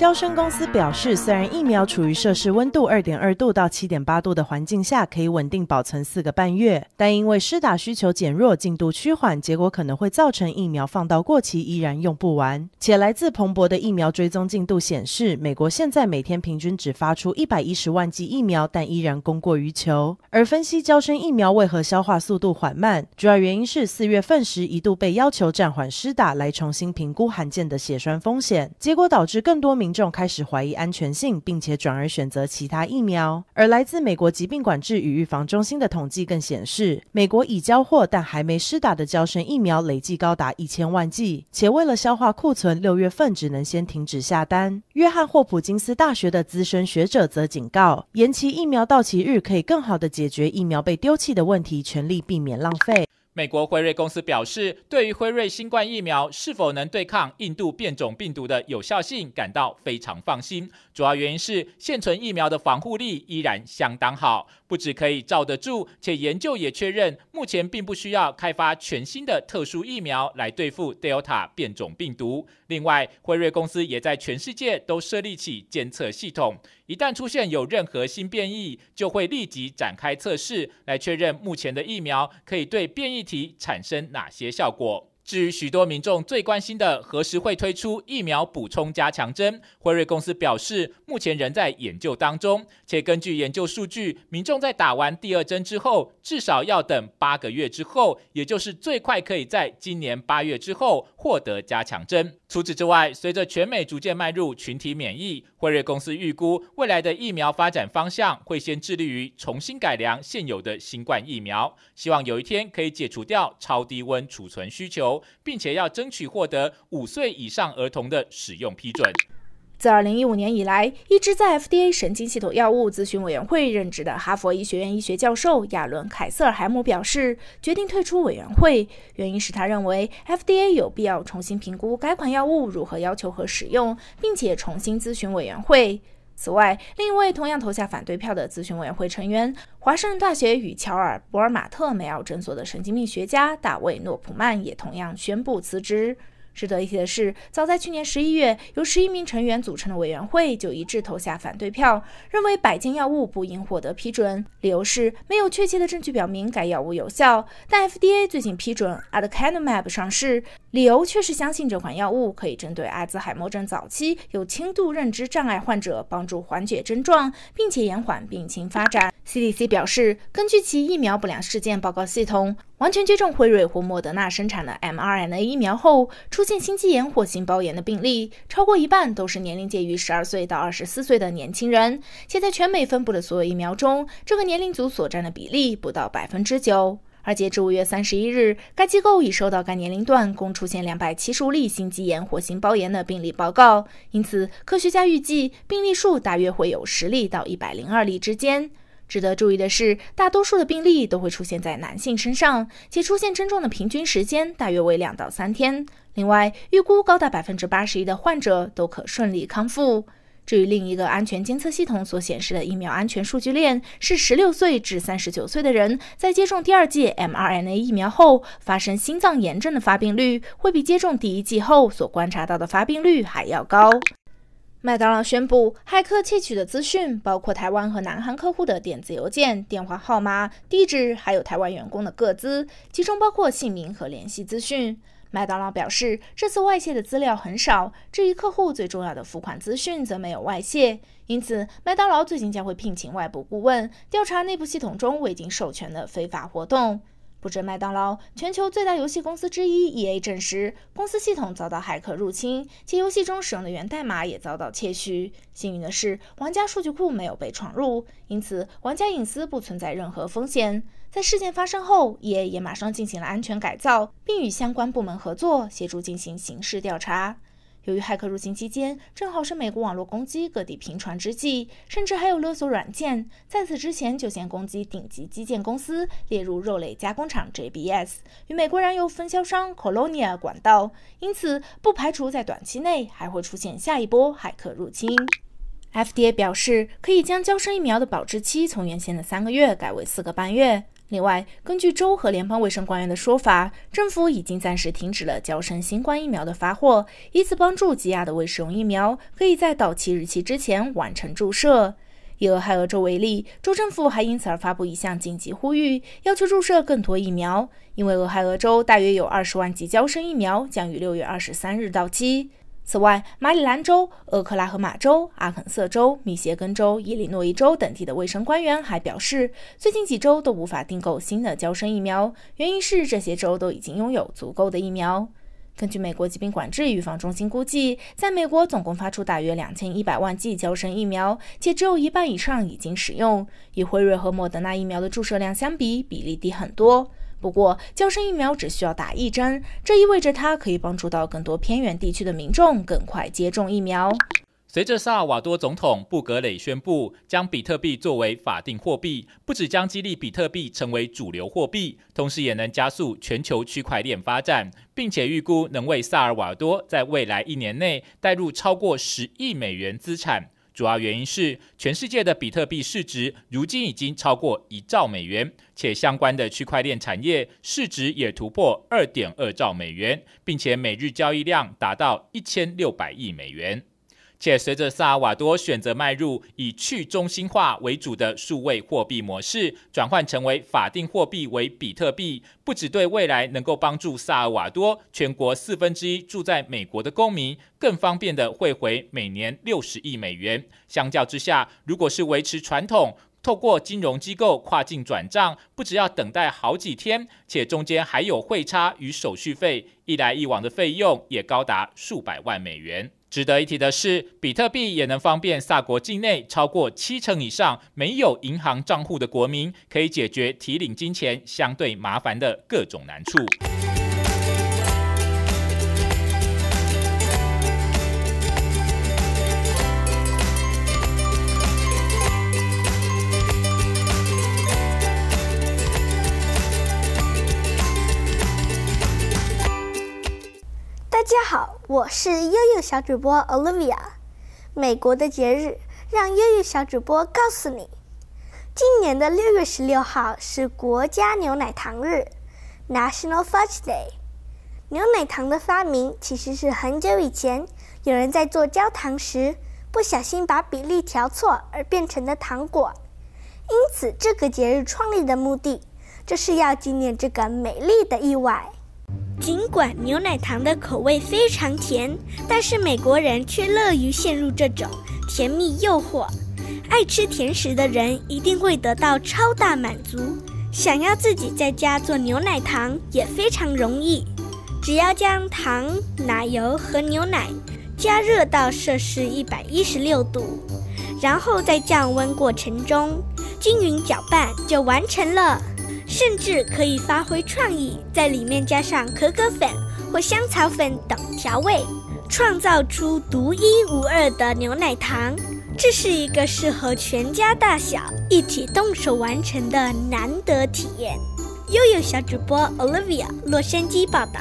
娇生公司表示，虽然疫苗处于摄氏温度二点二度到七点八度的环境下，可以稳定保存四个半月，但因为施打需求减弱、进度趋缓，结果可能会造成疫苗放到过期依然用不完。且来自彭博的疫苗追踪进度显示，美国现在每天平均只发出一百一十万剂疫苗，但依然供过于求。而分析娇生疫苗为何消化速度缓慢，主要原因是四月份时一度被要求暂缓施打，来重新评估罕见的血栓风险，结果导致更多民众开始怀疑安全性，并且转而选择其他疫苗。而来自美国疾病管制与预防中心的统计更显示，美国已交货但还没施打的娇生疫苗累计高达一千万剂，且为了消化库存，六月份只能先停止下单。约翰霍普金斯大学的资深学者则警告，延期疫苗到期日可以更好地解决疫苗被丢弃的问题，全力避免浪费。美国辉瑞公司表示，对于辉瑞新冠疫苗是否能对抗印度变种病毒的有效性感到非常放心。主要原因是现存疫苗的防护力依然相当好，不止可以罩得住，且研究也确认，目前并不需要开发全新的特殊疫苗来对付 Delta 变种病毒。另外，辉瑞公司也在全世界都设立起监测系统，一旦出现有任何新变异，就会立即展开测试，来确认目前的疫苗可以对变异。体产生哪些效果？至于许多民众最关心的何时会推出疫苗补充加强针，辉瑞公司表示，目前仍在研究当中，且根据研究数据，民众在打完第二针之后，至少要等八个月之后，也就是最快可以在今年八月之后获得加强针。除此之外，随着全美逐渐迈入群体免疫，辉瑞公司预估未来的疫苗发展方向会先致力于重新改良现有的新冠疫苗，希望有一天可以解除掉超低温储存需求，并且要争取获得五岁以上儿童的使用批准。自二零一五年以来，一直在 FDA 神经系统药物咨询委员会任职的哈佛医学院医学教授亚伦凯瑟尔海姆表示，决定退出委员会，原因是他认为 FDA 有必要重新评估该款药物如何要求和使用，并且重新咨询委员会。此外，另一位同样投下反对票的咨询委员会成员，华盛顿大学与乔尔博尔马特梅奥诊所的神经病学家大卫诺普曼也同样宣布辞职。值得一提的是，早在去年十一月，由十一名成员组成的委员会就一致投下反对票，认为百金药物不应获得批准，理由是没有确切的证据表明该药物有效。但 FDA 最近批准 Aducanumab 上市，理由却是相信这款药物可以针对阿兹海默症早期有轻度认知障碍患者帮助缓解症状，并且延缓病情发展。CDC 表示，根据其疫苗不良事件报告系统，完全接种辉瑞或莫德纳生产的 mRNA 疫苗后，出现心肌炎或心包炎的病例，超过一半都是年龄介于十二岁到二十四岁的年轻人，且在全美分布的所有疫苗中，这个年龄组所占的比例不到百分之九。而截至五月三十一日，该机构已收到该年龄段共出现两百七十五例心肌炎或心包炎的病例报告，因此科学家预计病例数大约会有十例到一百零二例之间。值得注意的是，大多数的病例都会出现在男性身上，且出现症状的平均时间大约为两到三天。另外，预估高达百分之八十一的患者都可顺利康复。至于另一个安全监测系统所显示的疫苗安全数据链，是十六岁至三十九岁的人在接种第二剂 mRNA 疫苗后发生心脏炎症的发病率，会比接种第一剂后所观察到的发病率还要高。麦当劳宣布，骇客窃取的资讯包括台湾和南韩客户的电子邮件、电话号码、地址，还有台湾员工的个资，其中包括姓名和联系资讯。麦当劳表示，这次外泄的资料很少，至于客户最重要的付款资讯则没有外泄。因此，麦当劳最近将会聘请外部顾问调查内部系统中未经授权的非法活动。不止麦当劳，全球最大游戏公司之一 EA 证实，公司系统遭到骇客入侵，且游戏中使用的源代码也遭到窃取。幸运的是，玩家数据库没有被闯入，因此玩家隐私不存在任何风险。在事件发生后，EA 也马上进行了安全改造，并与相关部门合作，协助进行刑事调查。由于骇客入侵期间正好是美国网络攻击各地频传之际，甚至还有勒索软件，在此之前就先攻击顶级基建公司，列入肉类加工厂 JBS 与美国燃油分销商 Colonia 管道，因此不排除在短期内还会出现下一波骇客入侵。FDA 表示可以将娇生疫苗的保质期从原先的三个月改为四个半月。另外，根据州和联邦卫生官员的说法，政府已经暂时停止了交生新冠疫苗的发货，以此帮助积压的未使用疫苗可以在到期日期之前完成注射。以俄亥俄州为例，州政府还因此而发布一项紧急呼吁，要求注射更多疫苗，因为俄亥俄州大约有二十万剂交生疫苗将于六月二十三日到期。此外，马里兰州、俄克拉荷马州、阿肯色州、密歇根州、伊利诺伊州等地的卫生官员还表示，最近几周都无法订购新的娇生疫苗，原因是这些州都已经拥有足够的疫苗。根据美国疾病管制预防中心估计，在美国总共发出大约两千一百万剂娇生疫苗，且只有一半以上已经使用。与辉瑞和莫德纳疫苗的注射量相比，比例低很多。不过，娇生疫苗只需要打一针，这意味着它可以帮助到更多偏远地区的民众更快接种疫苗。随着萨尔瓦多总统布格雷宣布将比特币作为法定货币，不只将激励比特币成为主流货币，同时也能加速全球区块链发展，并且预估能为萨尔瓦多在未来一年内带入超过十亿美元资产。主要原因是，全世界的比特币市值如今已经超过一兆美元，且相关的区块链产业市值也突破二点二兆美元，并且每日交易量达到一千六百亿美元。且随着萨尔瓦多选择迈入以去中心化为主的数位货币模式，转换成为法定货币为比特币，不只对未来能够帮助萨尔瓦多全国四分之一住在美国的公民更方便的汇回每年六十亿美元。相较之下，如果是维持传统，透过金融机构跨境转账，不只要等待好几天，且中间还有汇差与手续费，一来一往的费用也高达数百万美元。值得一提的是，比特币也能方便萨国境内超过七成以上没有银行账户的国民，可以解决提领金钱相对麻烦的各种难处。大家好，我是悠悠小主播 Olivia。美国的节日，让悠悠小主播告诉你：今年的六月十六号是国家牛奶糖日 （National Fudge Day）。牛奶糖的发明其实是很久以前，有人在做焦糖时不小心把比例调错而变成的糖果。因此，这个节日创立的目的就是要纪念这个美丽的意外。尽管牛奶糖的口味非常甜，但是美国人却乐于陷入这种甜蜜诱惑。爱吃甜食的人一定会得到超大满足。想要自己在家做牛奶糖也非常容易，只要将糖、奶油和牛奶加热到摄氏一百一十六度，然后在降温过程中均匀搅拌，就完成了。甚至可以发挥创意，在里面加上可可粉或香草粉等调味，创造出独一无二的牛奶糖。这是一个适合全家大小一起动手完成的难得体验。悠悠小主播 Olivia，洛杉矶报道。